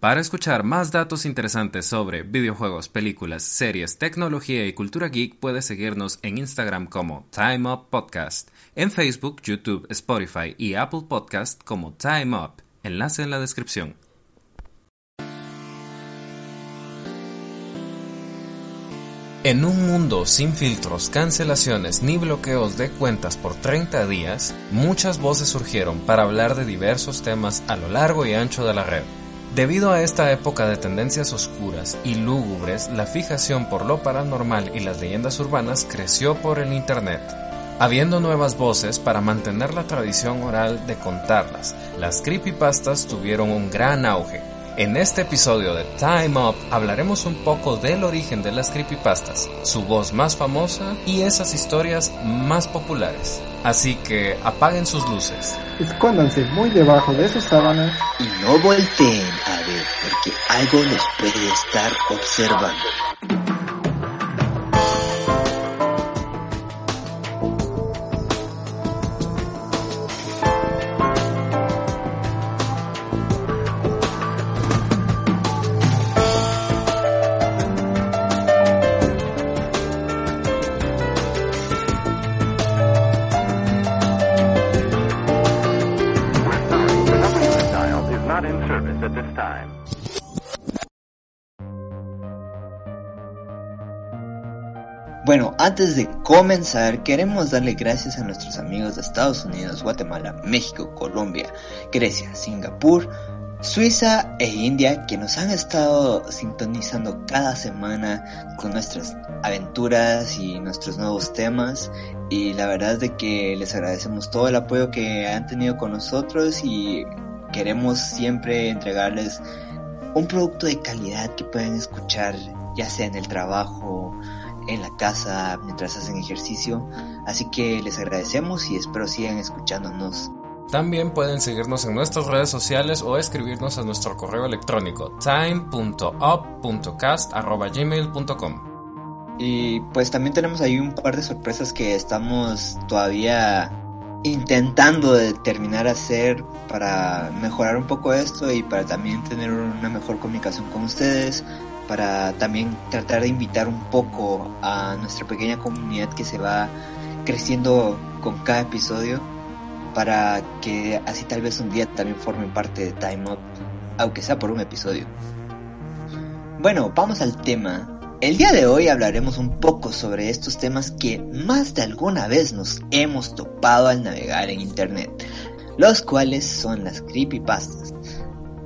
Para escuchar más datos interesantes sobre videojuegos, películas, series, tecnología y cultura geek, puedes seguirnos en Instagram como Time Up Podcast, en Facebook, YouTube, Spotify y Apple Podcast como Time Up. Enlace en la descripción. En un mundo sin filtros, cancelaciones ni bloqueos de cuentas por 30 días, muchas voces surgieron para hablar de diversos temas a lo largo y ancho de la red. Debido a esta época de tendencias oscuras y lúgubres, la fijación por lo paranormal y las leyendas urbanas creció por el Internet. Habiendo nuevas voces para mantener la tradición oral de contarlas, las creepypastas tuvieron un gran auge, en este episodio de Time Up hablaremos un poco del origen de las creepypastas, su voz más famosa y esas historias más populares. Así que apaguen sus luces. Escóndanse muy debajo de sus sábanas y no volteen a ver porque algo les puede estar observando. Bueno, antes de comenzar, queremos darle gracias a nuestros amigos de Estados Unidos, Guatemala, México, Colombia, Grecia, Singapur, Suiza e India que nos han estado sintonizando cada semana con nuestras aventuras y nuestros nuevos temas. Y la verdad es de que les agradecemos todo el apoyo que han tenido con nosotros y queremos siempre entregarles un producto de calidad que pueden escuchar ya sea en el trabajo, en la casa, mientras hacen ejercicio. Así que les agradecemos y espero sigan escuchándonos. También pueden seguirnos en nuestras redes sociales o escribirnos a nuestro correo electrónico time.up.cast.gmail.com Y pues también tenemos ahí un par de sorpresas que estamos todavía intentando determinar hacer para mejorar un poco esto y para también tener una mejor comunicación con ustedes, para también tratar de invitar un poco a nuestra pequeña comunidad que se va creciendo con cada episodio para que así tal vez un día también formen parte de Time Up, aunque sea por un episodio. Bueno, vamos al tema. El día de hoy hablaremos un poco sobre estos temas que más de alguna vez nos hemos topado al navegar en internet, los cuales son las creepypastas.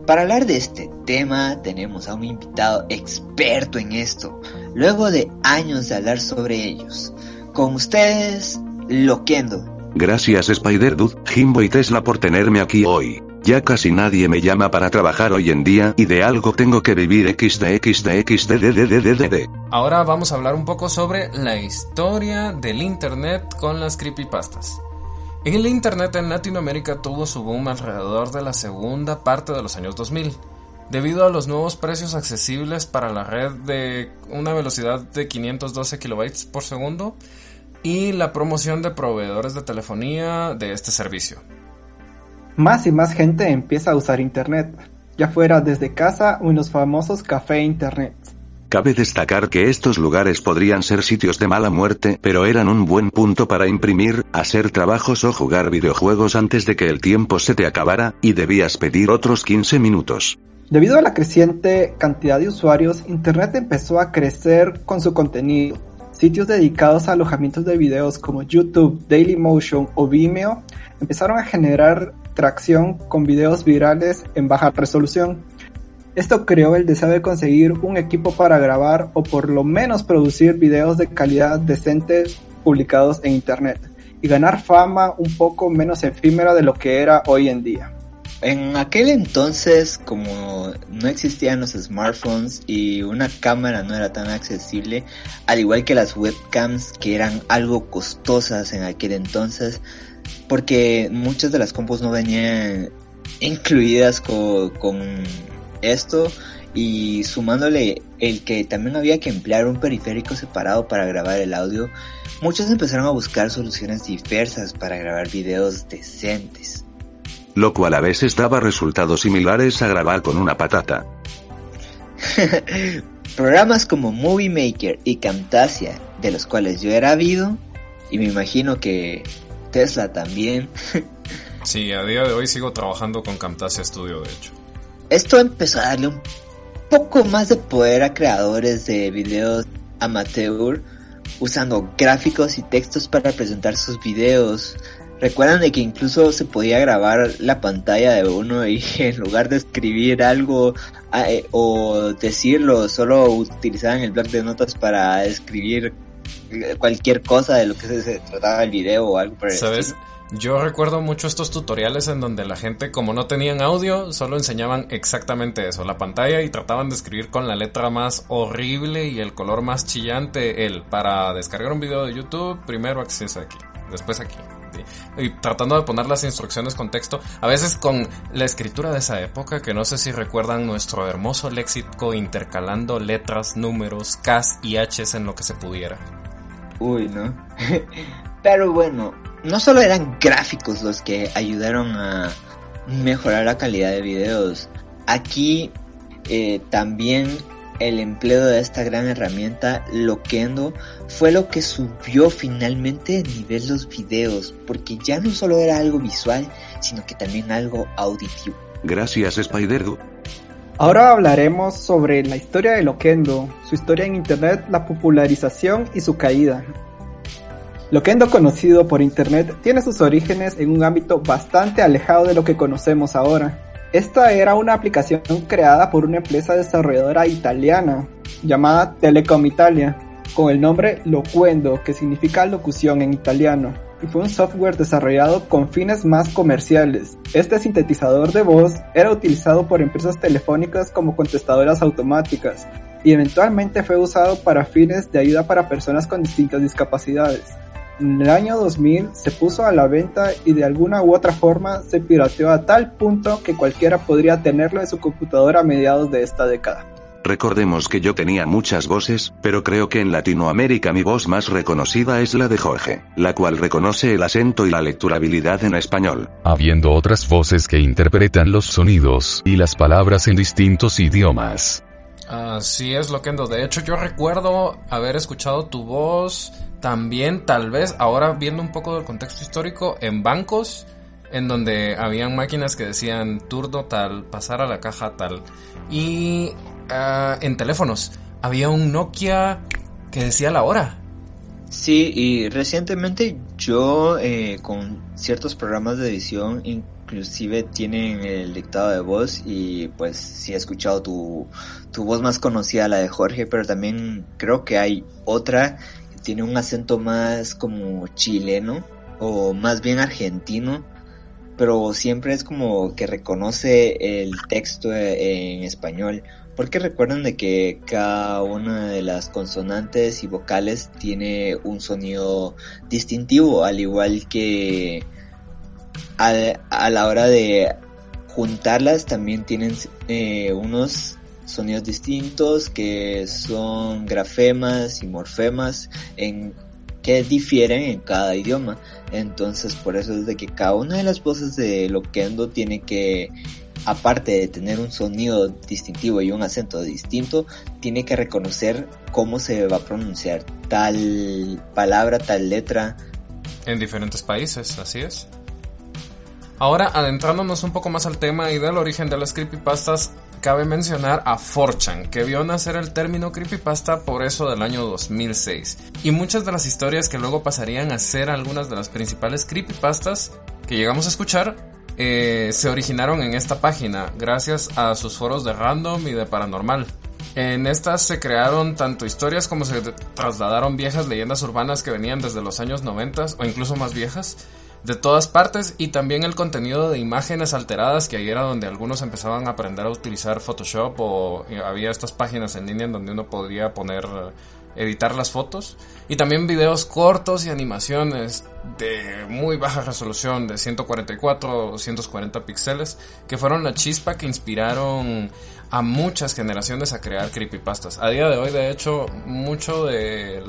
Para hablar de este tema tenemos a un invitado experto en esto, luego de años de hablar sobre ellos. Con ustedes, Loquendo. Gracias Spider Dude, Jimbo y Tesla por tenerme aquí hoy. Ya casi nadie me llama para trabajar hoy en día y de algo tengo que vivir. Ahora vamos a hablar un poco sobre la historia del internet con las creepypastas. El Internet en Latinoamérica tuvo su boom alrededor de la segunda parte de los años 2000, debido a los nuevos precios accesibles para la red de una velocidad de 512 kilobytes por segundo y la promoción de proveedores de telefonía de este servicio. Más y más gente empieza a usar Internet, ya fuera desde casa o en los famosos café Internet. Cabe destacar que estos lugares podrían ser sitios de mala muerte, pero eran un buen punto para imprimir, hacer trabajos o jugar videojuegos antes de que el tiempo se te acabara, y debías pedir otros 15 minutos. Debido a la creciente cantidad de usuarios, Internet empezó a crecer con su contenido. Sitios dedicados a alojamientos de videos como YouTube, Dailymotion o Vimeo empezaron a generar tracción con videos virales en baja resolución. Esto creó el deseo de conseguir un equipo para grabar o por lo menos producir videos de calidad decente publicados en internet y ganar fama un poco menos efímera de lo que era hoy en día. En aquel entonces, como no existían los smartphones y una cámara no era tan accesible, al igual que las webcams que eran algo costosas en aquel entonces, porque muchas de las compus no venían incluidas con, con esto y sumándole el que también había que emplear un periférico separado para grabar el audio, muchos empezaron a buscar soluciones diversas para grabar videos decentes. lo cual a veces daba resultados similares a grabar con una patata. Programas como Movie Maker y Camtasia, de los cuales yo era habido, y me imagino que Tesla también. sí, a día de hoy sigo trabajando con Camtasia Studio, de hecho. Esto empezó a darle un poco más de poder a creadores de videos amateur usando gráficos y textos para presentar sus videos. Recuerdan de que incluso se podía grabar la pantalla de uno y en lugar de escribir algo eh, o decirlo, solo utilizaban el blog de notas para escribir cualquier cosa de lo que se, trataba el video o algo por el ¿Sabes? Yo recuerdo mucho estos tutoriales en donde la gente, como no tenían audio, solo enseñaban exactamente eso, la pantalla y trataban de escribir con la letra más horrible y el color más chillante el para descargar un video de YouTube, primero acceso aquí, después aquí. Y tratando de poner las instrucciones con texto, a veces con la escritura de esa época, que no sé si recuerdan nuestro hermoso léxico intercalando letras, números, Ks y Hs en lo que se pudiera. Uy, ¿no? Pero bueno, no solo eran gráficos los que ayudaron a mejorar la calidad de videos. Aquí eh, también el empleo de esta gran herramienta Loquendo fue lo que subió finalmente el nivel los videos, porque ya no solo era algo visual, sino que también algo auditivo. Gracias spider Ahora hablaremos sobre la historia de Loquendo, su historia en Internet, la popularización y su caída. Loquendo conocido por Internet tiene sus orígenes en un ámbito bastante alejado de lo que conocemos ahora. Esta era una aplicación creada por una empresa desarrolladora italiana llamada Telecom Italia, con el nombre Loquendo, que significa locución en italiano, y fue un software desarrollado con fines más comerciales. Este sintetizador de voz era utilizado por empresas telefónicas como contestadoras automáticas, y eventualmente fue usado para fines de ayuda para personas con distintas discapacidades. En el año 2000 se puso a la venta y de alguna u otra forma se pirateó a tal punto que cualquiera podría tenerlo en su computadora a mediados de esta década. Recordemos que yo tenía muchas voces, pero creo que en Latinoamérica mi voz más reconocida es la de Jorge, la cual reconoce el acento y la lecturabilidad en español. Habiendo otras voces que interpretan los sonidos y las palabras en distintos idiomas. Así es, Loquendo. De hecho, yo recuerdo haber escuchado tu voz también tal vez ahora viendo un poco del contexto histórico en bancos en donde habían máquinas que decían turno tal, pasar a la caja tal. Y ah, en teléfonos había un Nokia que decía la hora. Sí, y recientemente yo eh, con ciertos programas de edición inclusive tienen el dictado de voz y pues sí he escuchado tu, tu voz más conocida, la de Jorge, pero también creo que hay otra tiene un acento más como chileno o más bien argentino, pero siempre es como que reconoce el texto en español, porque recuerdan de que cada una de las consonantes y vocales tiene un sonido distintivo, al igual que a, la hora de juntarlas también tienen eh, unos sonidos distintos que son grafemas y morfemas en que difieren en cada idioma. Entonces, por eso es de que cada una de las voces de Loquendo tiene que, aparte de tener un sonido distintivo y un acento distinto, tiene que reconocer cómo se va a pronunciar tal palabra, tal letra. En diferentes países, así es. Ahora, adentrándonos un poco más al tema y del origen de las creepypastas, cabe mencionar a Forchan, que vio nacer el término creepypasta por eso del año 2006. Y muchas de las historias que luego pasarían a ser algunas de las principales creepypastas que llegamos a escuchar eh, se originaron en esta página, gracias a sus foros de random y de paranormal. En estas se crearon tanto historias como se trasladaron viejas leyendas urbanas que venían desde los años 90 o incluso más viejas de todas partes y también el contenido de imágenes alteradas que ahí era donde algunos empezaban a aprender a utilizar Photoshop o eh, había estas páginas en línea en donde uno podía poner editar las fotos y también videos cortos y animaciones de muy baja resolución de 144 o 240 píxeles que fueron la chispa que inspiraron a muchas generaciones a crear creepypastas. A día de hoy de hecho mucho de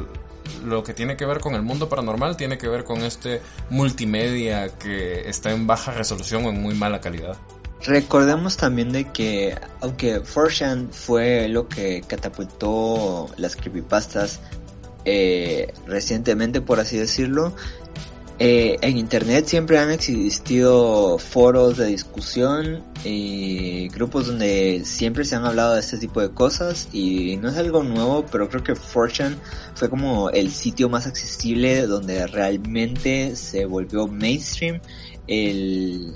lo que tiene que ver con el mundo paranormal tiene que ver con este multimedia que está en baja resolución o en muy mala calidad. Recordemos también de que aunque 4 fue lo que catapultó las creepypastas eh, recientemente, por así decirlo, eh, en internet siempre han existido foros de discusión y grupos donde siempre se han hablado de este tipo de cosas y no es algo nuevo, pero creo que Fortune fue como el sitio más accesible donde realmente se volvió mainstream el,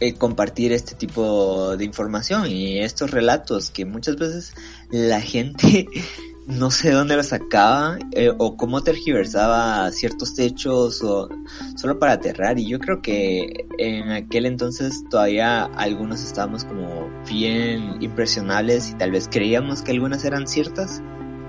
el compartir este tipo de información y estos relatos que muchas veces la gente no sé dónde lo sacaba eh, o cómo tergiversaba ciertos hechos o solo para aterrar y yo creo que en aquel entonces todavía algunos estábamos como bien impresionables y tal vez creíamos que algunas eran ciertas.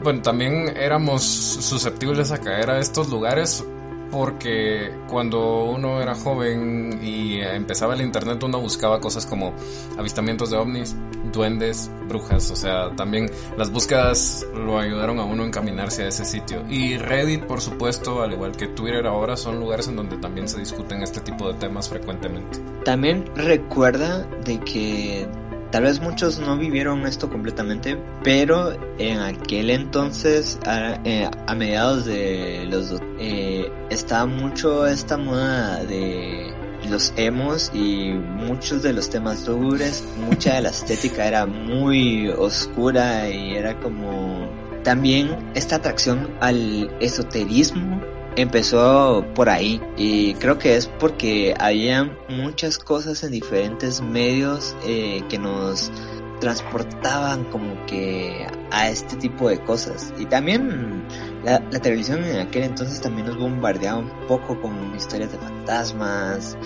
Bueno, también éramos susceptibles a caer a estos lugares porque cuando uno era joven y empezaba el internet uno buscaba cosas como avistamientos de ovnis, duendes, brujas, o sea, también las búsquedas lo ayudaron a uno a encaminarse a ese sitio. Y Reddit, por supuesto, al igual que Twitter ahora, son lugares en donde también se discuten este tipo de temas frecuentemente. También recuerda de que Tal vez muchos no vivieron esto completamente, pero en aquel entonces, a, eh, mediados de los... Eh, estaba mucho esta moda de los emos y muchos de los temas dures, mucha de la estética era muy oscura y era como también esta atracción al esoterismo empezó por ahí. Y creo que es porque había muchas cosas en diferentes medios eh, que nos transportaban como que a este tipo de cosas y también la, televisión en aquel entonces también nos bombardeaba un poco con historias de fantasmas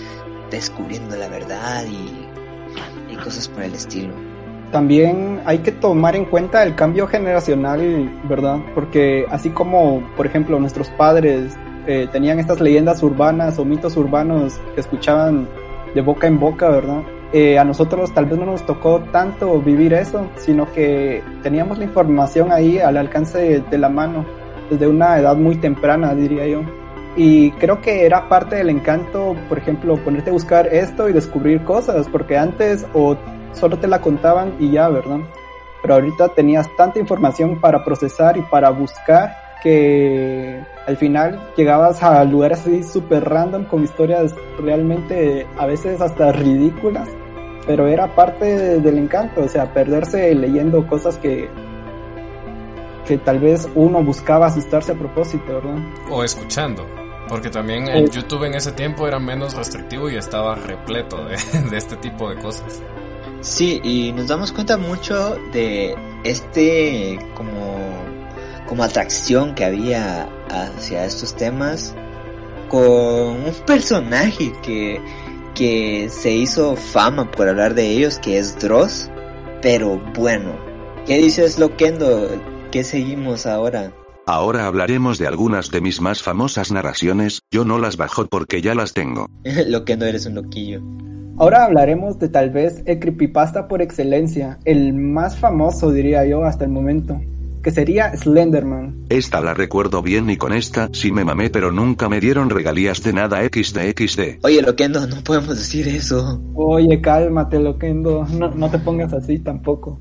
descubriendo la verdad y, cosas por el estilo también hay que tomar en cuenta el cambio generacional, ¿verdad? Porque así como, por ejemplo, nuestros padres eh, tenían estas leyendas urbanas o mitos urbanos que escuchaban de boca en boca, ¿verdad? Eh, a nosotros tal vez no nos tocó tanto vivir eso, sino que teníamos la información ahí al alcance de la mano, desde una edad muy temprana, diría yo. Y creo que era parte del encanto, por ejemplo, ponerte a buscar esto y descubrir cosas, porque antes o solo te la contaban y ya, ¿verdad? Pero ahorita tenías tanta información para procesar y para buscar que al final llegabas a lugares así súper random con historias realmente a veces hasta ridículas, pero era parte del encanto, o sea, perderse leyendo cosas que que tal vez uno buscaba asustarse a propósito, ¿verdad? O escuchando. Porque también el YouTube en ese tiempo era menos restrictivo y estaba repleto de, de este tipo de cosas. Sí, y nos damos cuenta mucho de este como, como atracción que había hacia estos temas con un personaje que, que se hizo fama por hablar de ellos, que es Dross. Pero bueno, ¿qué dices Loquendo? ¿Qué seguimos ahora? Ahora hablaremos de algunas de mis más famosas narraciones, yo no las bajo porque ya las tengo. Loquendo eres un loquillo. Ahora hablaremos de tal vez el creepypasta por excelencia, el más famoso diría yo hasta el momento, que sería Slenderman. Esta la recuerdo bien y con esta sí me mamé pero nunca me dieron regalías de nada XD Oye Loquendo, no podemos decir eso. Oye, cálmate Loquendo, no, no te pongas así tampoco.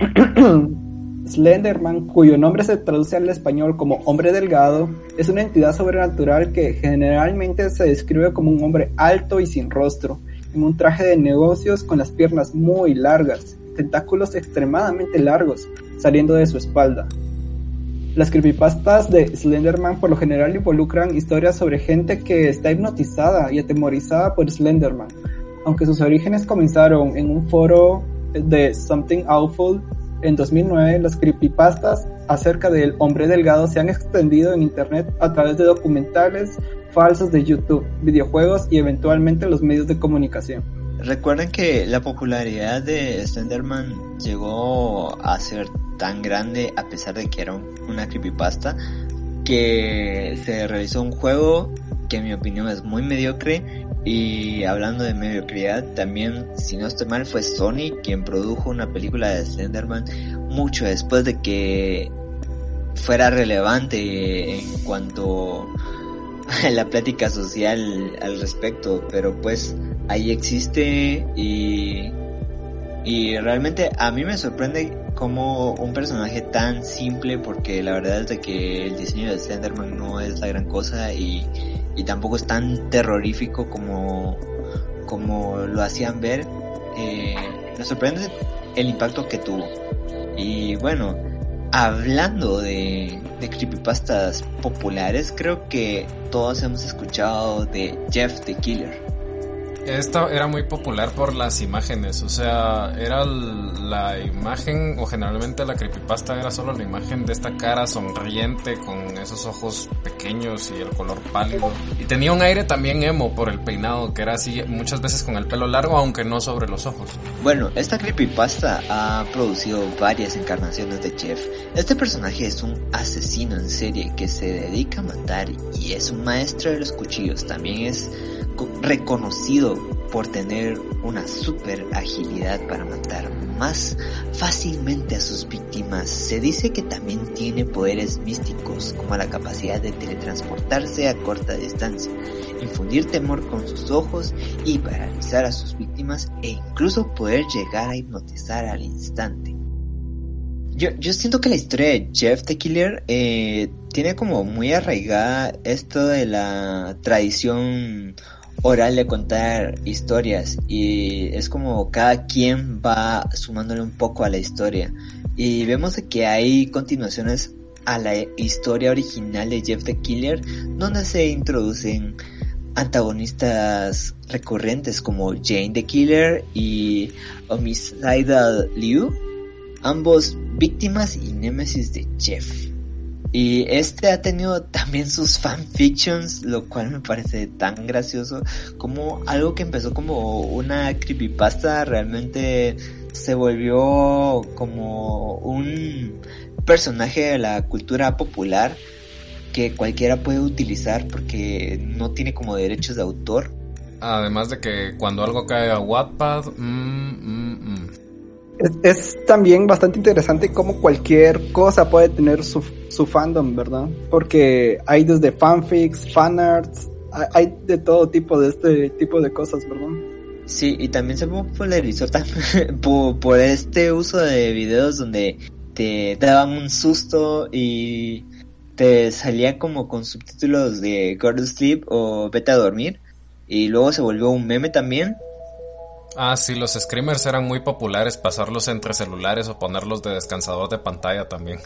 Slenderman, cuyo nombre se traduce al español como hombre delgado, es una entidad sobrenatural que generalmente se describe como un hombre alto y sin rostro, en un traje de negocios con las piernas muy largas, tentáculos extremadamente largos saliendo de su espalda. Las creepypastas de Slenderman por lo general involucran historias sobre gente que está hipnotizada y atemorizada por Slenderman, aunque sus orígenes comenzaron en un foro de Something Awful en 2009, las creepypastas acerca del hombre delgado se han extendido en internet a través de documentales falsos de YouTube, videojuegos y eventualmente los medios de comunicación. Recuerden que la popularidad de Slenderman llegó a ser tan grande a pesar de que era una creepypasta que se realizó un juego que en mi opinión es muy mediocre. Y hablando de mediocridad también si no estoy mal fue Sony quien produjo una película de Slenderman mucho después de que fuera relevante en cuanto a la plática social al respecto, pero pues ahí existe y, y realmente a mí me sorprende como un personaje tan simple porque la verdad es de que el diseño de Slenderman no es la gran cosa y, y tampoco es tan terrorífico como, como lo hacían ver. Eh, me sorprende el impacto que tuvo. Y bueno, hablando de, de creepypastas populares, creo que todos hemos escuchado de Jeff the Killer. Esta era muy popular por las imágenes, o sea, era la imagen, o generalmente la creepypasta era solo la imagen de esta cara sonriente con esos ojos pequeños y el color pálido. Y tenía un aire también emo por el peinado, que era así muchas veces con el pelo largo, aunque no sobre los ojos. Bueno, esta creepypasta ha producido varias encarnaciones de Jeff. Este personaje es un asesino en serie que se dedica a matar y es un maestro de los cuchillos. También es reconocido por tener una super agilidad para matar más fácilmente a sus víctimas. Se dice que también tiene poderes místicos como la capacidad de teletransportarse a corta distancia, infundir temor con sus ojos y paralizar a sus víctimas e incluso poder llegar a hipnotizar al instante. Yo, yo siento que la historia de Jeff the Killer eh, tiene como muy arraigada esto de la tradición oral de contar historias y es como cada quien va sumándole un poco a la historia y vemos que hay continuaciones a la historia original de Jeff the Killer donde se introducen antagonistas recurrentes como Jane the Killer y Homicidal Liu, ambos víctimas y némesis de Jeff. Y este ha tenido también sus fanfictions, lo cual me parece tan gracioso como algo que empezó como una creepypasta realmente se volvió como un personaje de la cultura popular que cualquiera puede utilizar porque no tiene como derechos de autor. Además de que cuando algo cae a Wattpad, mmm, mmm, es, también bastante interesante cómo cualquier cosa puede tener su, su fandom, ¿verdad? Porque hay desde fanfics, fanarts, hay de todo tipo de este tipo de cosas, ¿verdad? Sí, y también se popularizó por, por este uso de videos donde te daban un susto y te salía como con subtítulos de Go to Sleep o Vete a dormir y luego se volvió un meme también Ah, sí, los screamers eran muy populares pasarlos entre celulares o ponerlos de descansador de pantalla también.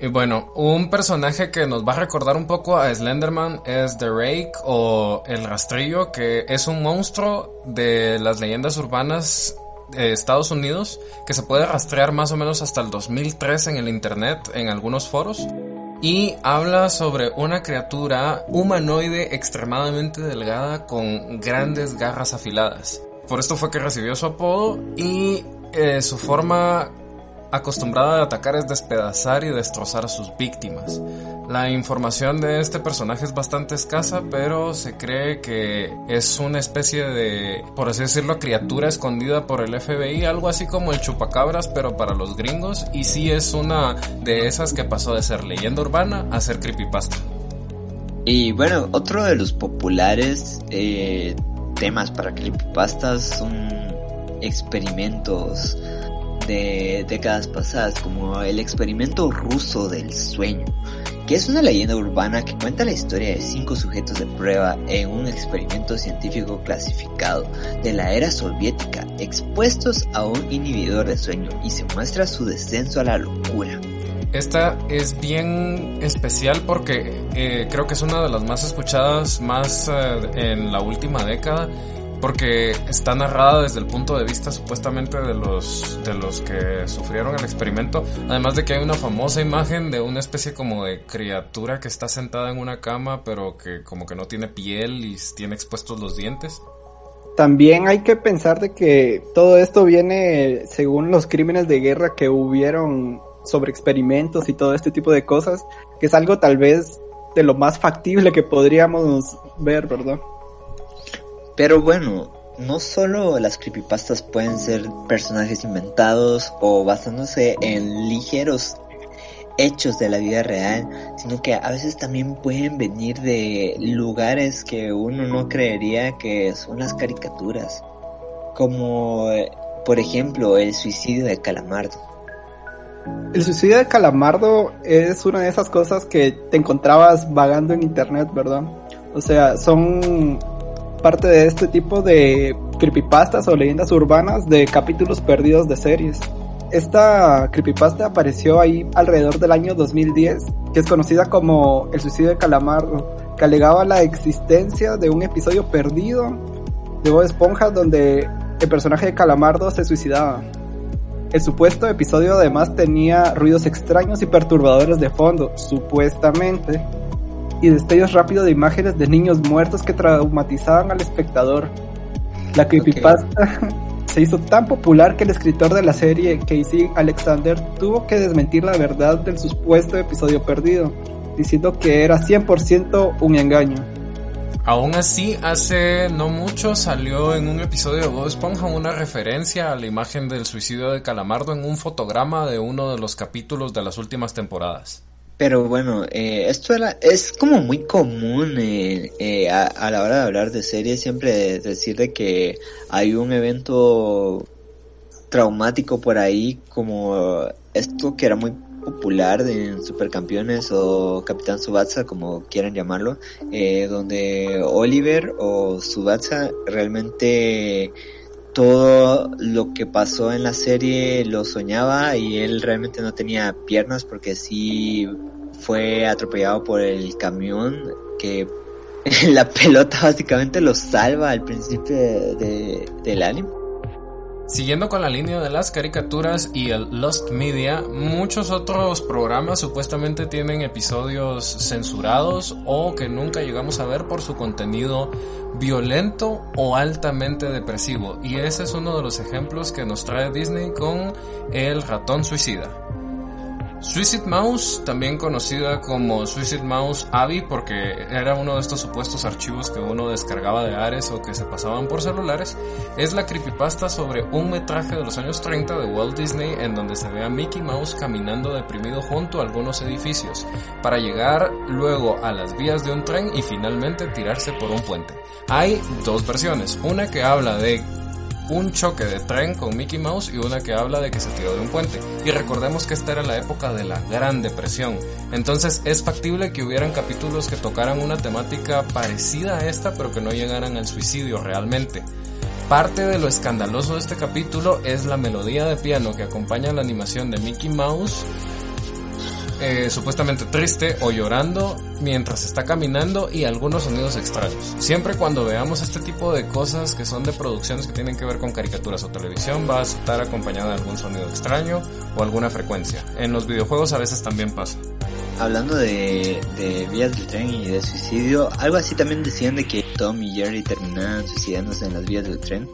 Y bueno, un personaje que nos va a recordar un poco a Slenderman es The Rake o El Rastrillo, que es un monstruo de las leyendas urbanas de Estados Unidos que se puede rastrear más o menos hasta el 2003 en el internet en algunos foros y habla sobre una criatura humanoide extremadamente delgada con grandes garras afiladas. Por esto fue que recibió su apodo y eh, su forma acostumbrada a atacar es despedazar y destrozar a sus víctimas. La información de este personaje es bastante escasa, pero se cree que es una especie de, por así decirlo, criatura escondida por el FBI, algo así como el chupacabras, pero para los gringos, y sí es una de esas que pasó de ser leyenda urbana a ser creepypasta. Y bueno, otro de los populares eh, temas para creepypastas son experimentos de décadas pasadas, como el experimento ruso del sueño, que es una leyenda urbana que cuenta la historia de cinco sujetos de prueba en un experimento científico clasificado de la era soviética, expuestos a un inhibidor de sueño y se muestra su descenso a la locura. Esta es bien especial porque eh, creo que es una de las más escuchadas más eh, en la última década porque está narrada desde el punto de vista supuestamente de los de los que sufrieron el experimento, además de que hay una famosa imagen de una especie como de criatura que está sentada en una cama, pero que como que no tiene piel y tiene expuestos los dientes. También hay que pensar de que todo esto viene según los crímenes de guerra que hubieron sobre experimentos y todo este tipo de cosas, que es algo tal vez de lo más factible que podríamos ver, ¿verdad? Pero bueno, no solo las creepypastas pueden ser personajes inventados o basándose en ligeros hechos de la vida real, sino que a veces también pueden venir de lugares que uno no creería que son las caricaturas, como por ejemplo el suicidio de Calamardo. El suicidio de Calamardo es una de esas cosas que te encontrabas vagando en internet, ¿verdad? O sea, son parte de este tipo de creepypastas o leyendas urbanas de capítulos perdidos de series. Esta creepypasta apareció ahí alrededor del año 2010, que es conocida como El suicidio de Calamardo, que alegaba la existencia de un episodio perdido de Bob Esponja donde el personaje de Calamardo se suicidaba. El supuesto episodio además tenía ruidos extraños y perturbadores de fondo, supuestamente, y destellos rápidos de imágenes de niños muertos que traumatizaban al espectador. La creepypasta se hizo tan popular que el escritor de la serie, Casey Alexander, tuvo que desmentir la verdad del supuesto episodio perdido, diciendo que era 100% un engaño. Aún así, hace no mucho salió en un episodio de Bob Esponja una referencia a la imagen del suicidio de Calamardo en un fotograma de uno de los capítulos de las últimas temporadas. Pero bueno, eh, esto era, es como muy común eh, eh, a, la hora de hablar de series siempre decir de que hay un evento traumático por ahí como esto que era muy popular en Supercampeones o Capitán Subatsa como quieran llamarlo donde Oliver o Subatsa realmente todo lo que pasó en la serie lo soñaba y él realmente no tenía piernas porque sí fue atropellado por el camión que la pelota básicamente lo salva al principio de, del anime. Siguiendo con la línea de las caricaturas y el Lost Media, muchos otros programas supuestamente tienen episodios censurados o que nunca llegamos a ver por su contenido violento o altamente depresivo. Y ese es uno de los ejemplos que nos trae Disney con El ratón suicida. Suicide Mouse, también conocida como Suicide Mouse Abby porque era uno de estos supuestos archivos que uno descargaba de Ares o que se pasaban por celulares, es la creepypasta sobre un metraje de los años 30 de Walt Disney en donde se ve a Mickey Mouse caminando deprimido junto a algunos edificios para llegar luego a las vías de un tren y finalmente tirarse por un puente. Hay dos versiones, una que habla de un choque de tren con Mickey Mouse y una que habla de que se tiró de un puente. Y recordemos que esta era la época de la Gran Depresión. Entonces es factible que hubieran capítulos que tocaran una temática parecida a esta pero que no llegaran al suicidio realmente. Parte de lo escandaloso de este capítulo es la melodía de piano que acompaña la animación de Mickey Mouse eh, supuestamente triste o llorando mientras está caminando y algunos sonidos extraños. Siempre cuando veamos este tipo de cosas que son de producciones que tienen que ver con caricaturas o televisión va a estar acompañada de algún sonido extraño o alguna frecuencia. En los videojuegos a veces también pasa. Hablando de, vías del tren y de suicidio, algo así también decían de que Tom y Jerry terminaban suicidándose en las vías del tren.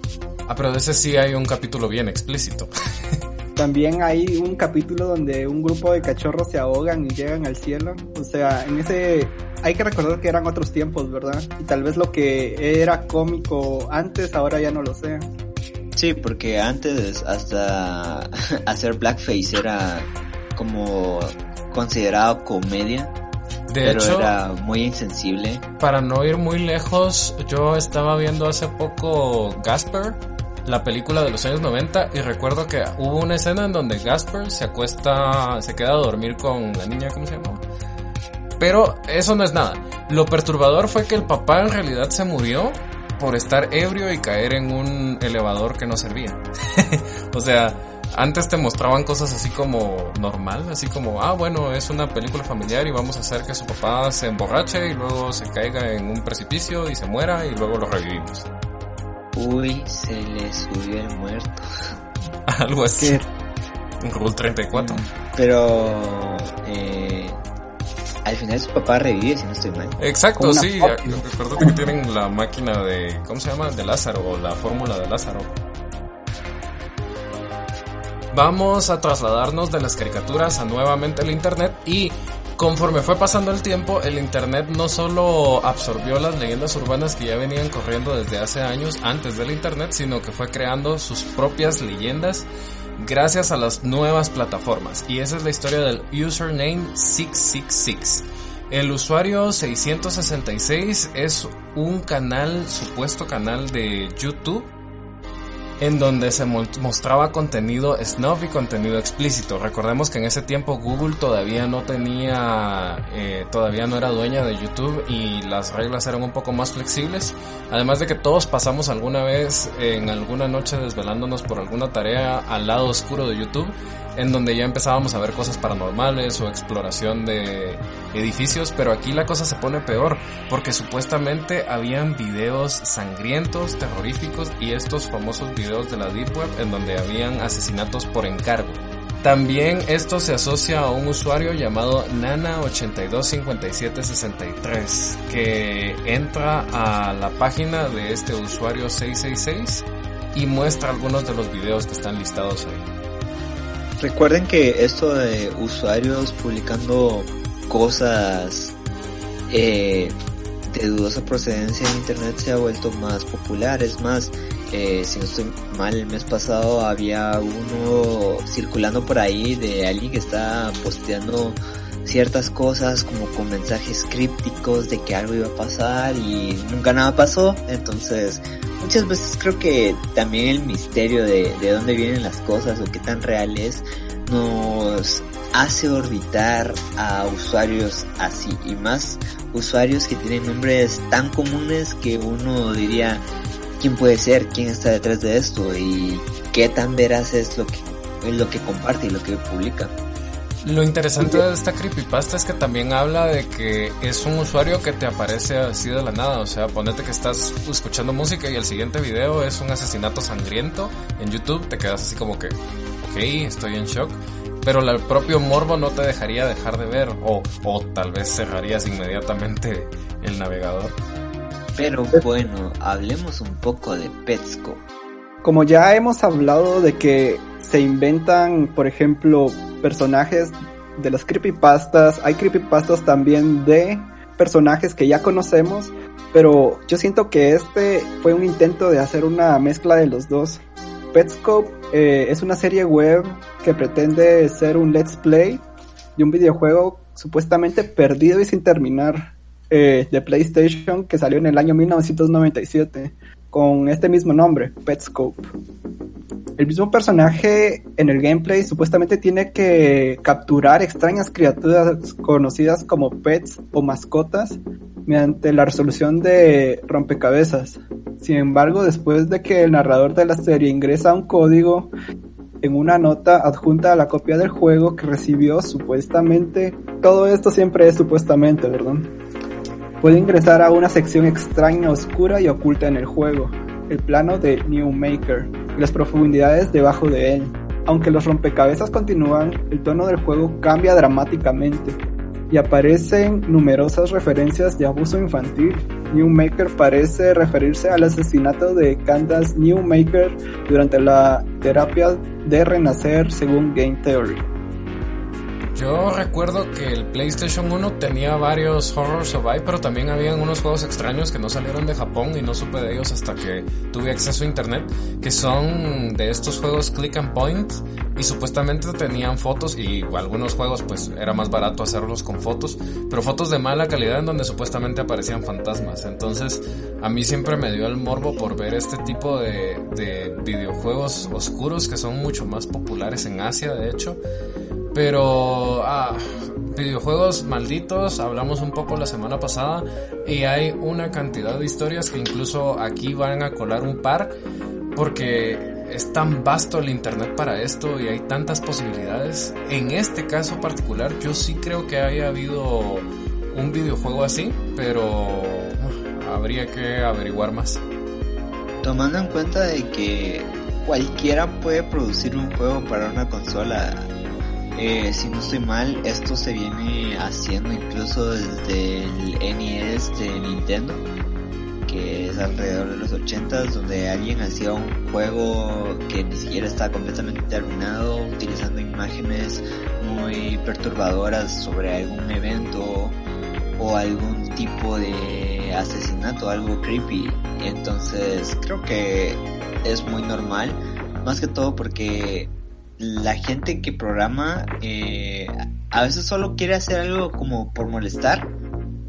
Ah, pero de ese sí hay un capítulo bien explícito. También hay un capítulo donde un grupo de cachorros se ahogan y llegan al cielo. O sea, en ese hay que recordar que eran otros tiempos, ¿verdad? Y tal vez lo que era cómico antes ahora ya no lo sea. Sí, porque antes hasta hacer blackface era como considerado comedia. De pero hecho, era muy insensible. Para no ir muy lejos, yo estaba viendo hace poco Gasper, la película de los años 90 y recuerdo que hubo una escena en donde Gasper se acuesta, se queda a dormir con la niña, ¿cómo se llama? Pero eso no es nada. Lo perturbador fue que el papá en realidad se murió por estar ebrio y caer en un elevador que no servía. o sea, antes te mostraban cosas así como normal, así como, ah, bueno, es una película familiar y vamos a hacer que su papá se emborrache y luego se caiga en un precipicio y se muera y luego lo revivimos. Uy, se le subió el muerto. Algo así. Un Rule 34. Pero eh, al final su papá revive, si no estoy mal. Exacto, sí. Recuerdo que tienen la máquina de. ¿Cómo se llama? De Lázaro, o la fórmula de Lázaro. Vamos a trasladarnos de las caricaturas a nuevamente el internet y Conforme fue pasando el tiempo, el Internet no solo absorbió las leyendas urbanas que ya venían corriendo desde hace años antes del Internet, sino que fue creando sus propias leyendas gracias a las nuevas plataformas. Y esa es la historia del username 666. El usuario 666 es un canal, supuesto canal de YouTube en donde se mostraba contenido snuff y contenido explícito. Recordemos que en ese tiempo Google todavía no tenía, eh, todavía no era dueña de YouTube y las reglas eran un poco más flexibles. Además de que todos pasamos alguna vez en alguna noche desvelándonos por alguna tarea al lado oscuro de YouTube en donde ya empezábamos a ver cosas paranormales o exploración de edificios, pero aquí la cosa se pone peor, porque supuestamente habían videos sangrientos, terroríficos y estos famosos videos de la Deep Web en donde habían asesinatos por encargo. También esto se asocia a un usuario llamado Nana825763 que entra a la página de este usuario 666 y muestra algunos de los videos que están listados ahí. Recuerden que esto de usuarios publicando cosas eh, de dudosa procedencia en internet se ha vuelto más popular. Es más, eh, si no estoy mal, el mes pasado había uno circulando por ahí de alguien que está posteando ciertas cosas como con mensajes crípticos de que algo iba a pasar y nunca nada pasó. Entonces, muchas veces creo que también el misterio de, de dónde vienen las cosas o qué tan real es nos hace orbitar a usuarios así y más usuarios que tienen nombres tan comunes que uno diría quién puede ser, quién está detrás de esto y qué tan veraz es lo que, es lo que comparte y lo que publica. Lo interesante de esta creepypasta es que también habla de que es un usuario que te aparece así de la nada. O sea, ponete que estás escuchando música y el siguiente video es un asesinato sangriento en YouTube. Te quedas así como que, ok, estoy en shock. Pero el propio morbo no te dejaría dejar de ver. O, o tal vez cerrarías inmediatamente el navegador. Pero bueno, hablemos un poco de Petsco. Como ya hemos hablado de que se inventan, por ejemplo, personajes de las creepypastas, hay creepypastas también de personajes que ya conocemos, pero yo siento que este fue un intento de hacer una mezcla de los dos. Petscope eh, es una serie web que pretende ser un let's play de un videojuego supuestamente perdido y sin terminar eh, de PlayStation que salió en el año 1997 con este mismo nombre, Petscope. El mismo personaje en el gameplay supuestamente tiene que capturar extrañas criaturas conocidas como pets o mascotas mediante la resolución de rompecabezas. Sin embargo, después de que el narrador de la serie ingresa un código en una nota adjunta a la copia del juego que recibió supuestamente, todo esto siempre es supuestamente, ¿verdad? Puede ingresar a una sección extraña, oscura y oculta en el juego, el plano de New Maker y las profundidades debajo de él. Aunque los rompecabezas continúan, el tono del juego cambia dramáticamente y aparecen numerosas referencias de abuso infantil. New Maker parece referirse al asesinato de Candace Maker durante la terapia de renacer según Game Theory. Yo recuerdo que el PlayStation 1 tenía varios Horror Survive, pero también habían unos juegos extraños que no salieron de Japón y no supe de ellos hasta que tuve acceso a internet, que son de estos juegos click and point y supuestamente tenían fotos y algunos juegos pues era más barato hacerlos con fotos, pero fotos de mala calidad en donde supuestamente aparecían fantasmas. Entonces a mí siempre me dio el morbo por ver este tipo de, de videojuegos oscuros que son mucho más populares en Asia de hecho pero, ah, videojuegos malditos, hablamos un poco la semana pasada y hay una cantidad de historias que incluso aquí van a colar un par porque es tan vasto el internet para esto y hay tantas posibilidades. En este caso particular yo sí creo que haya habido un videojuego así, pero habría que averiguar más. Tomando en cuenta de que cualquiera puede producir un juego para una consola eh, si no estoy mal, esto se viene haciendo incluso desde el NES de Nintendo, que es alrededor de los 80 donde alguien hacía un juego que ni siquiera estaba completamente terminado, utilizando imágenes muy perturbadoras sobre algún evento o algún tipo de asesinato, algo creepy. Entonces creo que es muy normal, más que todo porque la gente que programa eh, a veces solo quiere hacer algo como por molestar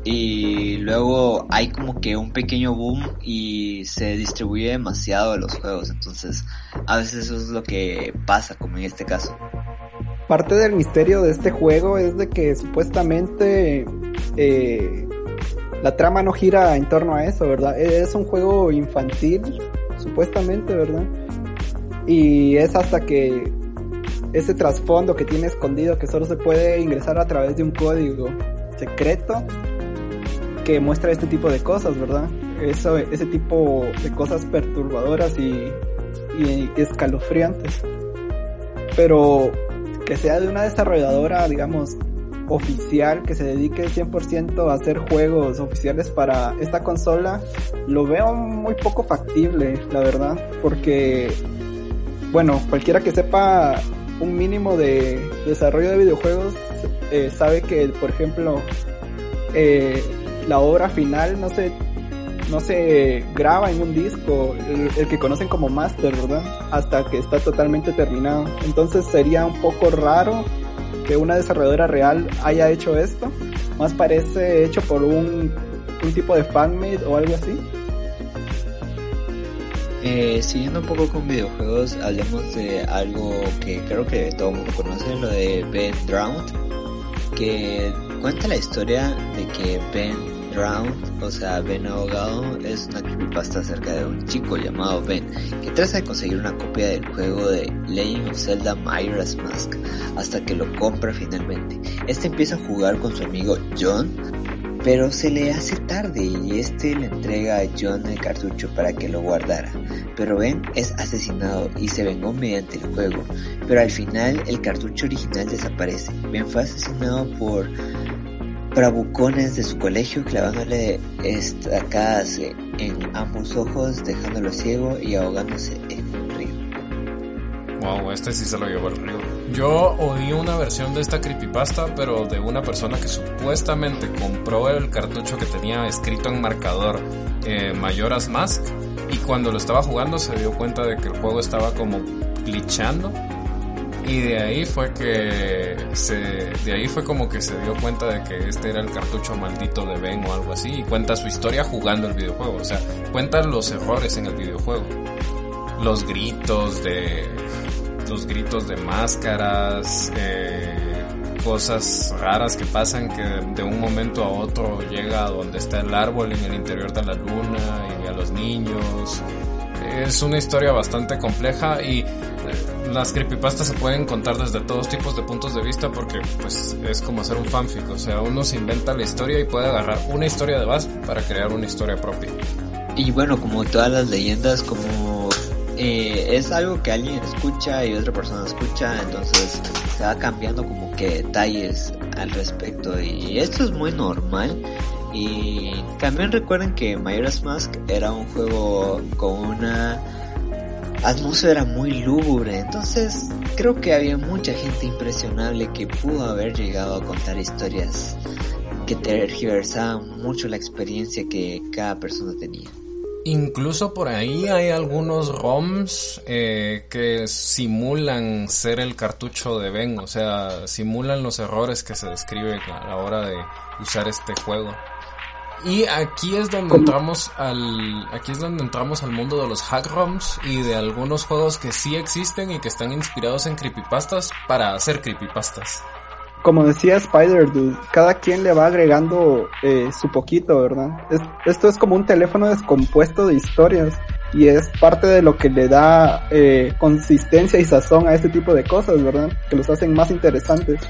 y luego hay como que un pequeño boom y se distribuye demasiado los juegos, entonces a veces eso es lo que pasa como en este caso. Parte del misterio de este juego es de que supuestamente eh, la trama no gira en torno a eso, ¿verdad? Es un juego infantil, supuestamente, ¿verdad? Y es hasta que ese trasfondo que tiene escondido que solo se puede ingresar a través de un código secreto que muestra este tipo de cosas, ¿verdad? Eso, ese tipo de cosas perturbadoras y, y escalofriantes. Pero que sea de una desarrolladora, digamos, oficial, que se dedique 100% a hacer juegos oficiales para esta consola, lo veo muy poco factible, la verdad, porque, bueno, cualquiera que sepa un mínimo de desarrollo de videojuegos eh, sabe que, por ejemplo, eh, la obra final no se no se graba en un disco, el, que conocen como master, ¿verdad? Hasta que está totalmente terminado. Entonces sería un poco raro que una desarrolladora real haya hecho esto. Más parece hecho por un, un tipo de fanmade o algo así. Eh, siguiendo un poco con videojuegos, hablemos de algo que creo que todo el mundo conoce, lo de Ben Drowned, que cuenta la historia de que Ben Drowned, o sea, Ben ahogado, es una creepypasta acerca de un chico llamado Ben que trata de conseguir una copia del juego de Legend of Zelda Myra's Mask hasta que lo compra finalmente. Este empieza a jugar con su amigo John, pero se le hace tarde y este le entrega a John el cartucho para que lo guardara. Pero Ben es asesinado y se vengó mediante el juego, pero al final el cartucho original desaparece. Ben fue asesinado por bravucones de su colegio clavándole estacadas en ambos ojos, dejándolo ciego y ahogándose en un río. Wow, este sí se lo llevó al río. Yo oí una versión de esta creepypasta, pero de una persona que supuestamente compró el cartucho que tenía escrito en marcador eh, Mayoras Mask y cuando lo estaba jugando se dio cuenta de que el juego estaba como glitchando y de ahí fue que se, de ahí fue como que se dio cuenta de que este era el cartucho maldito de Ben o algo así y cuenta su historia jugando el videojuego, o sea, cuenta los errores en el videojuego, los gritos de, los gritos de máscaras, eh, cosas raras que pasan que de un momento a otro llega a donde está el árbol en el interior de la luna y a los niños. Es una historia bastante compleja y las creepypastas se pueden contar desde todos tipos de puntos de vista porque pues es como hacer un fanfic, o sea, uno se inventa la historia y puede agarrar una historia de base para crear una historia propia. Y bueno, como todas las leyendas, como eh, es algo que alguien escucha y otra persona escucha, entonces se va cambiando como que detalles al respecto y esto es muy normal. Y también recuerden que Majora's Mask era un juego con una atmósfera muy lúgubre, entonces creo que había mucha gente impresionable que pudo haber llegado a contar historias que tergiversaban mucho la experiencia que cada persona tenía. Incluso por ahí hay algunos ROMs eh, que simulan ser el cartucho de Ben, o sea, simulan los errores que se describen a la hora de usar este juego. Y aquí es donde entramos al aquí es donde entramos al mundo de los hack ROMs y de algunos juegos que sí existen y que están inspirados en creepypastas para hacer creepypastas. Como decía Spider Dude, cada quien le va agregando eh, su poquito, ¿verdad? esto es como un teléfono descompuesto de historias y es parte de lo que le da eh, consistencia y sazón a este tipo de cosas, ¿verdad? Que los hacen más interesantes.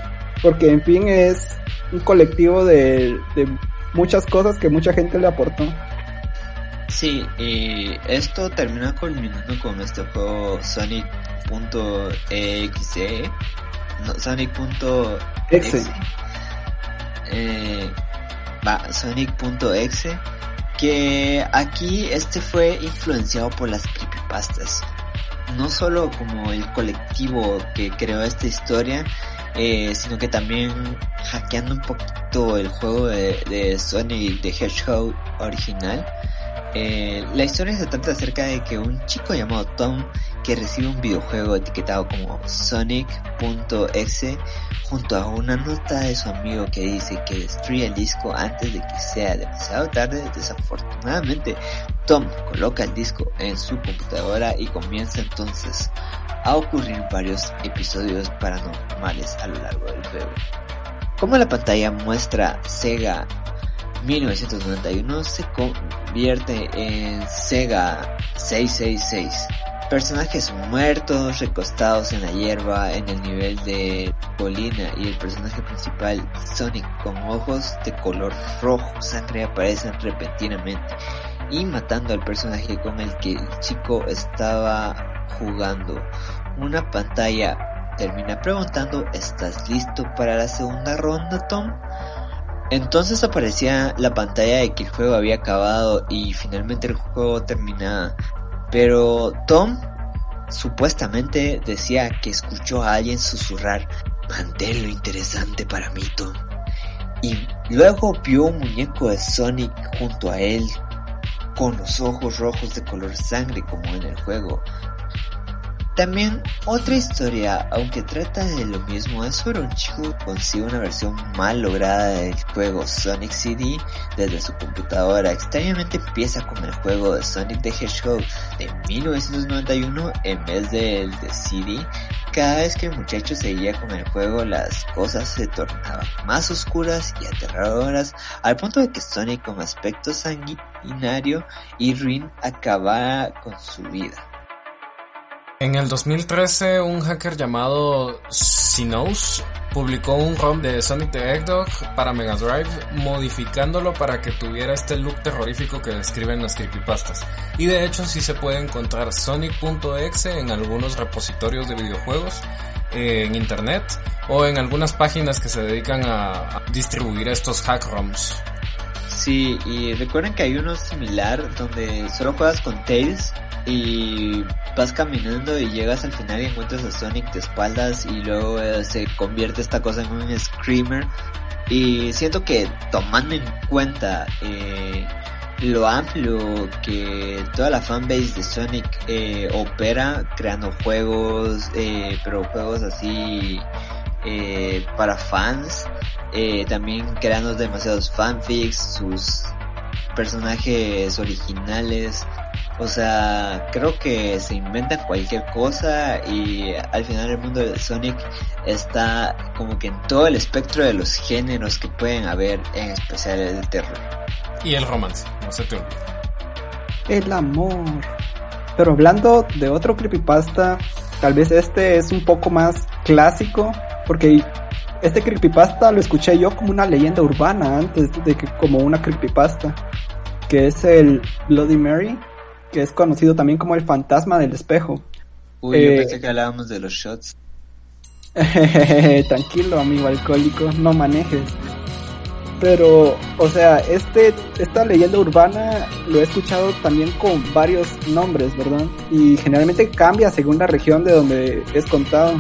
Porque en fin es un colectivo de, de muchas cosas que mucha gente le aportó. Sí, y esto termina culminando con este juego Sonic.exe, no, Sonic.exe, eh, va, Sonic.exe, que aquí este fue influenciado por las creepypastas. No solo como el colectivo que creó esta historia, eh, sino que también hackeando un poquito el juego de, Sonic the Hedgehog original, Eh, la historia se trata acerca de que un chico llamado Tom que recibe un videojuego etiquetado como Sonic.exe junto a una nota de su amigo que dice que destruye el disco antes de que sea demasiado tarde. Desafortunadamente, Tom coloca el disco en su computadora y comienza entonces a ocurrir varios episodios paranormales a lo largo del juego. Como la pantalla muestra Sega 1991 se convierte en Sega 666. Personajes muertos, recostados en la hierba en el nivel de colina y el personaje principal, Sonic, con ojos de color rojo, sangre aparecen repentinamente y matando al personaje con el que el chico estaba jugando. Una pantalla termina preguntando, ¿estás listo para la segunda ronda, Tom? Entonces aparecía la pantalla de que el juego había acabado y finalmente el juego terminaba. Pero Tom supuestamente decía que escuchó a alguien susurrar, mantén lo interesante para mí, Tom. Y luego vio un muñeco de Sonic junto a él, con los ojos rojos de color sangre como en el juego. También otra historia, aunque trata de lo mismo, es sobre un chico consigue una versión mal lograda del juego Sonic CD desde su computadora. Extrañamente empieza con el juego de Sonic the Hedgehog de 1991 en vez del de CD. Cada vez que el muchacho seguía con el juego las cosas se tornaban más oscuras y aterradoras al punto de que Sonic con aspecto sanguinario y ruin acabara con su vida. En el 2013, un hacker llamado Sinous publicó un ROM de Sonic the Hedgehog para Mega Drive, modificándolo para que tuviera este look terrorífico que describen las creepypastas. Y de hecho, sí se puede encontrar Sonic.exe en algunos repositorios de videojuegos eh, en internet o en algunas páginas que se dedican a, distribuir estos hack ROMs. Sí, y recuerden que hay uno similar donde solo juegas con Tails y vas caminando y llegas al final y encuentras a Sonic de espaldas y luego eh, se convierte esta cosa en un screamer. Y siento que tomando en cuenta eh, lo amplio que toda la fanbase de Sonic eh, opera creando juegos pero juegos así para fans también creando demasiados fanfics sus personajes originales o sea, creo que se inventa cualquier cosa y al final el mundo de Sonic está como que en todo el espectro de los géneros que pueden haber, en especial el terror. Y el romance, no se te olvide. El amor. Pero hablando de otro creepypasta, tal vez este es un poco más clásico, porque este creepypasta lo escuché yo como una leyenda urbana antes de que como una creepypasta, que es el Bloody Mary que es conocido también como el fantasma del espejo. Uy, yo eh, pensé que hablábamos de los shots. Tranquilo, amigo alcohólico, no manejes. Pero, o sea, este, esta leyenda urbana lo he escuchado también con varios nombres, ¿verdad? Y generalmente cambia según la región de donde es contado.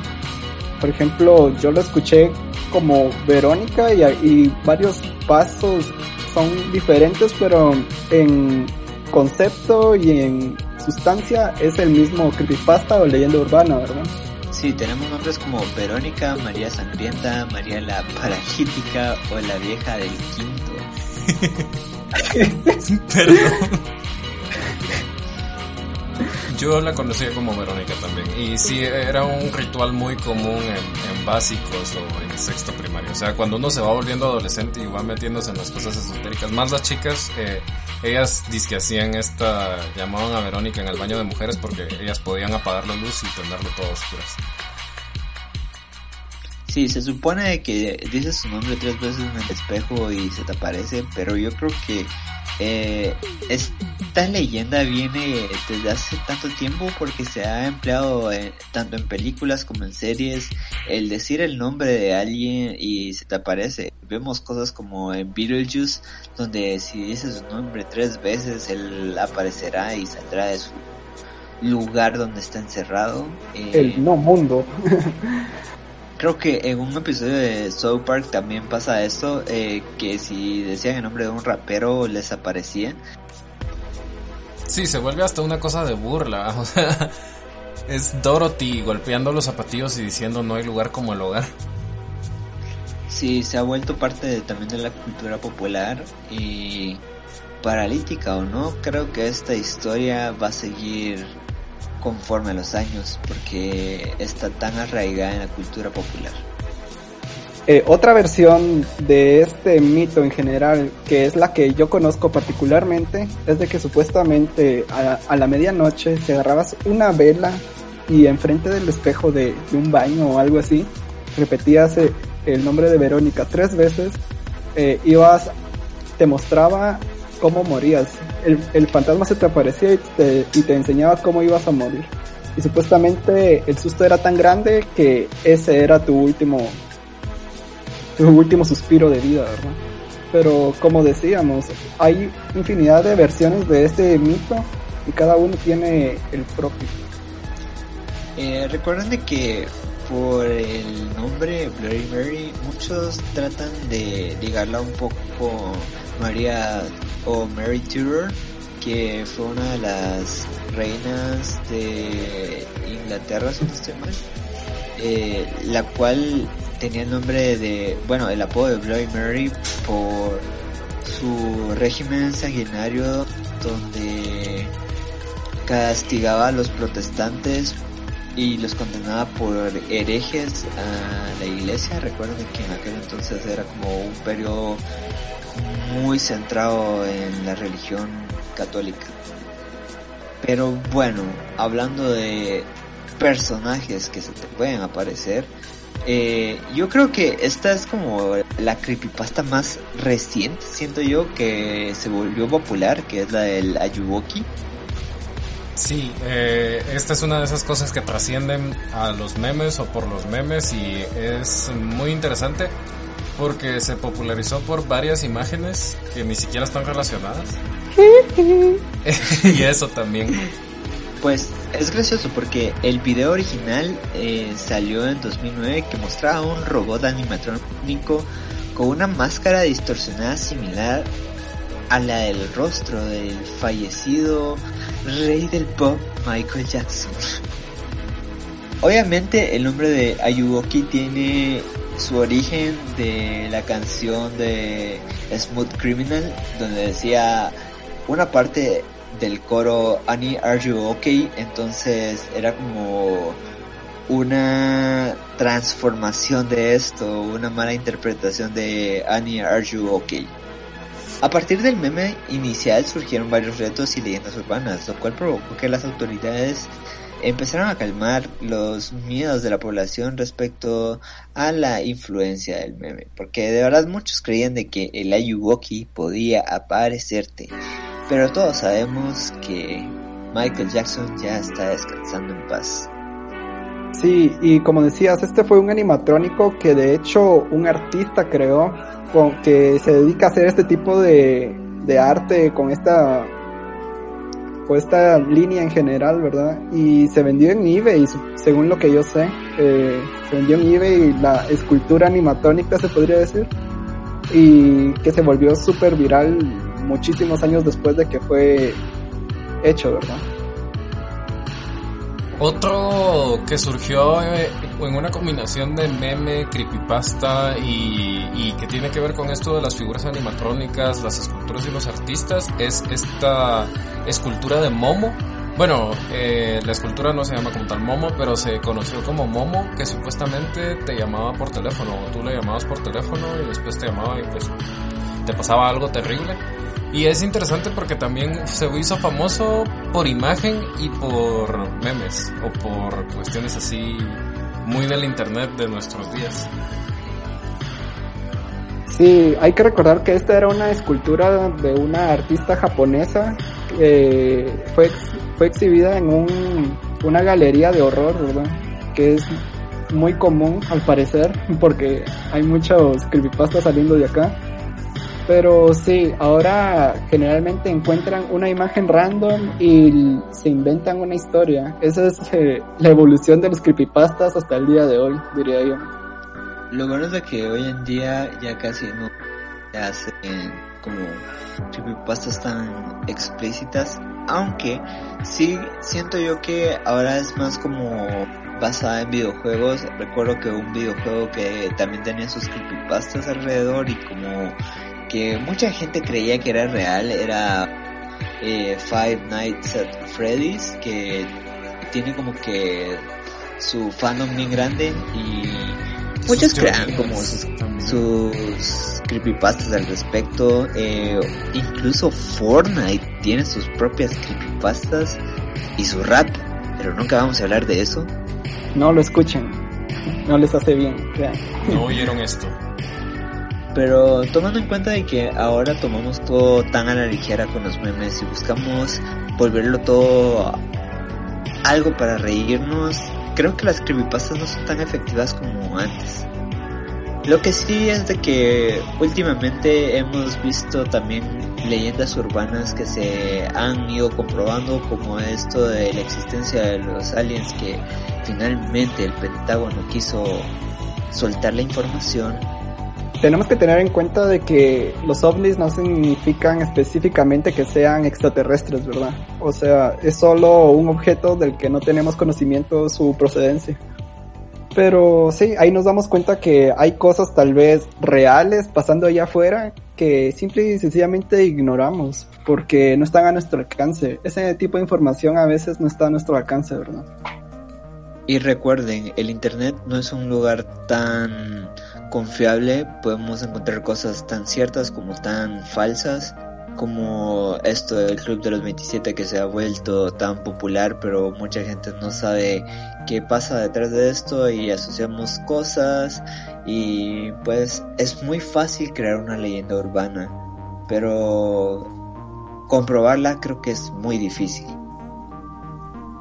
Por ejemplo, yo lo escuché como Verónica y, y varios pasos son diferentes, pero en concepto y en sustancia es el mismo creepypasta o leyenda urbana, ¿verdad? Sí, tenemos nombres como Verónica, María Sangrienta, María la Paralítica o la Vieja del Quinto. Perdón. Yo la conocía como Verónica también. Y sí, era un ritual muy común en, básicos o en sexto primario. O sea, cuando uno se va volviendo adolescente y va metiéndose en las cosas esotéricas, más las chicas, eh, ellas que hacían esta, llamaban a Verónica en el baño de mujeres porque ellas podían apagar la luz y tenerlo todo oscuras. Sí, se supone que dices su nombre tres veces en el espejo y se te aparece, pero yo creo que eh, esta leyenda viene desde hace tanto tiempo porque se ha empleado tanto en películas como en series el decir el nombre de alguien y se te aparece. Vemos cosas como en Beetlejuice donde si dices su nombre tres veces él aparecerá y saldrá de su lugar donde está encerrado. el eh, no mundo. Creo que en un episodio de South Park también pasa esto, eh, que si decían el nombre de un rapero les aparecía. Sí, se vuelve hasta una cosa de burla. O sea, es Dorothy golpeando los zapatillos y diciendo no hay lugar como el hogar. Sí, se ha vuelto parte también de la cultura popular y paralítica o no, creo que esta historia va a seguir conforme a los años porque está tan arraigada en la cultura popular. Eh, otra versión de este mito en general, que es la que yo conozco particularmente, es de que supuestamente a, la medianoche se agarrabas una vela y enfrente del espejo de, un baño o algo así, repetías eh, el nombre de Verónica tres veces, eh, ibas, te mostraba cómo morías. El, el fantasma se te aparecía y te, y te enseñaba cómo ibas a morir. Y supuestamente el susto era tan grande que ese era tu último tu último suspiro de vida, ¿verdad? Pero como decíamos, hay infinidad de versiones de este mito y cada uno tiene el propio. Eh, recuerden de que por el nombre Bloody Mary muchos tratan de ligarla un poco María o Mary Tudor, que fue una de las reinas de Inglaterra, si no estoy mal, eh, la cual tenía el nombre de, bueno, el apodo de Bloody Mary por su régimen sanguinario donde castigaba a los protestantes y los condenaba por herejes a la iglesia. Recuerden que en aquel entonces era como un periodo muy centrado en la religión católica. Pero bueno, hablando de personajes que se te pueden aparecer, eh, yo creo que esta es como la creepypasta más reciente, siento yo, que se volvió popular, que es la del Ayuwoki. Sí, eh, esta es una de esas cosas que trascienden a los memes o por los memes y es muy interesante porque se popularizó por varias imágenes que ni siquiera están relacionadas. y eso también. Pues es gracioso porque el video original eh, salió en 2009 que mostraba un robot animatrónico con una máscara distorsionada similar a la del rostro del fallecido rey del pop Michael Jackson. Obviamente el nombre de Ayuwoki tiene su origen de la canción de Smooth Criminal donde decía una parte del coro Annie Are You Okay, entonces era como una transformación de esto, una mala interpretación de Annie Are You Okay. A partir del meme inicial surgieron varios retos y leyendas urbanas, lo cual provocó que las autoridades empezaron a calmar los miedos de la población respecto a la influencia del meme, porque de verdad muchos creían de que el Ayuwoki podía aparecerte pero todos sabemos que Michael Jackson ya está descansando en paz. Sí, y como decías, este fue un animatrónico que de hecho un artista creó, que se dedica a hacer este tipo de, de arte con esta con esta línea en general, ¿verdad? Y se vendió en eBay, según lo que yo sé, eh, se vendió en eBay la escultura animatrónica, se podría decir, y que se volvió súper viral muchísimos años después de que fue hecho, ¿verdad? Otro que surgió eh, en una combinación de meme, creepypasta y, y, que tiene que ver con esto de las figuras animatrónicas, las esculturas y los artistas es esta escultura de Momo. Bueno, eh, la escultura no se llama como tal Momo, pero se conoció como Momo, que supuestamente te llamaba por teléfono, o tú le llamabas por teléfono y después te llamaba y pues te pasaba algo terrible. Y es interesante porque también se hizo famoso por imagen y por memes o por cuestiones así muy del internet de nuestros días. Sí, hay que recordar que esta era una escultura de una artista japonesa que fue, fue exhibida en un, una galería de horror, ¿verdad? Que es muy común al parecer porque hay muchos creepypastas saliendo de acá. Pero sí, ahora generalmente encuentran una imagen random y se inventan una historia. Esa es eh, la evolución de los creepypastas hasta el día de hoy, diría yo. Lo bueno es que hoy en día ya casi no se hacen como creepypastas tan explícitas aunque sí siento yo que ahora es más como basada en videojuegos. Recuerdo que un videojuego que también tenía sus creepypastas alrededor y como que mucha gente creía que era real era eh, Five Nights at Freddy's que tiene como que su fandom bien grande y muchos crean como sus, sus creepypastas al respecto. Eh, incluso Fortnite tiene sus propias creepypastas y su rap, pero nunca vamos a hablar de eso. No lo escuchen, no les hace bien. No oyeron esto. Pero tomando en cuenta de que ahora tomamos todo tan a la ligera con los memes y buscamos volverlo todo algo para reírnos, creo que las creepypastas no son tan efectivas como antes. Lo que sí es de que últimamente hemos visto también leyendas urbanas que se han ido comprobando como esto de la existencia de los aliens que finalmente el Pentágono quiso soltar la información. Tenemos que tener en cuenta de que los ovnis no significan específicamente que sean extraterrestres, ¿verdad? O sea, es solo un objeto del que no tenemos conocimiento su procedencia. Pero sí, ahí nos damos cuenta que hay cosas tal vez reales pasando allá afuera que simple y sencillamente ignoramos porque no están a nuestro alcance. Ese tipo de información a veces no está a nuestro alcance, ¿verdad? Y recuerden, el Internet no es un lugar tan confiable, podemos encontrar cosas tan ciertas como tan falsas como esto del Club de los 27 que se ha vuelto tan popular, pero mucha gente no sabe qué pasa detrás de esto y asociamos cosas y pues es muy fácil crear una leyenda urbana, pero comprobarla creo que es muy difícil.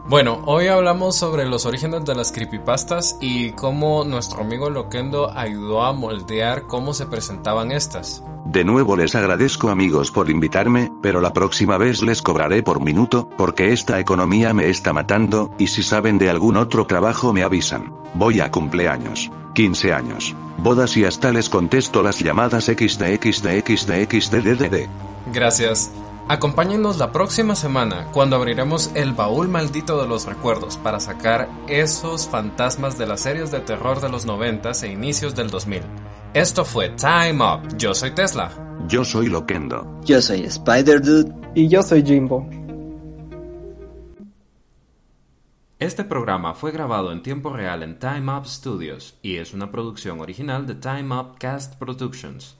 Bueno, hoy hablamos sobre los orígenes de las creepypastas y cómo nuestro amigo Loquendo ayudó a moldear cómo se presentaban estas. De nuevo les agradezco amigos por invitarme, pero la próxima vez les cobraré por minuto, porque esta economía me está matando, y si saben de algún otro trabajo me avisan. Voy a cumpleaños. 15 años. Bodas y hasta les contesto las llamadas XDXDXDXDDD. Gracias. Acompáñenos la próxima semana cuando abriremos el baúl maldito de los recuerdos para sacar esos fantasmas de las series de terror de los 90 e inicios del 2000. Esto fue Time Up. Yo soy Tesla. Yo soy Loquendo. Yo soy Spider Dude. Y yo soy Jimbo. Este programa fue grabado en tiempo real en Time Up Studios y es una producción original de Time Up Cast Productions.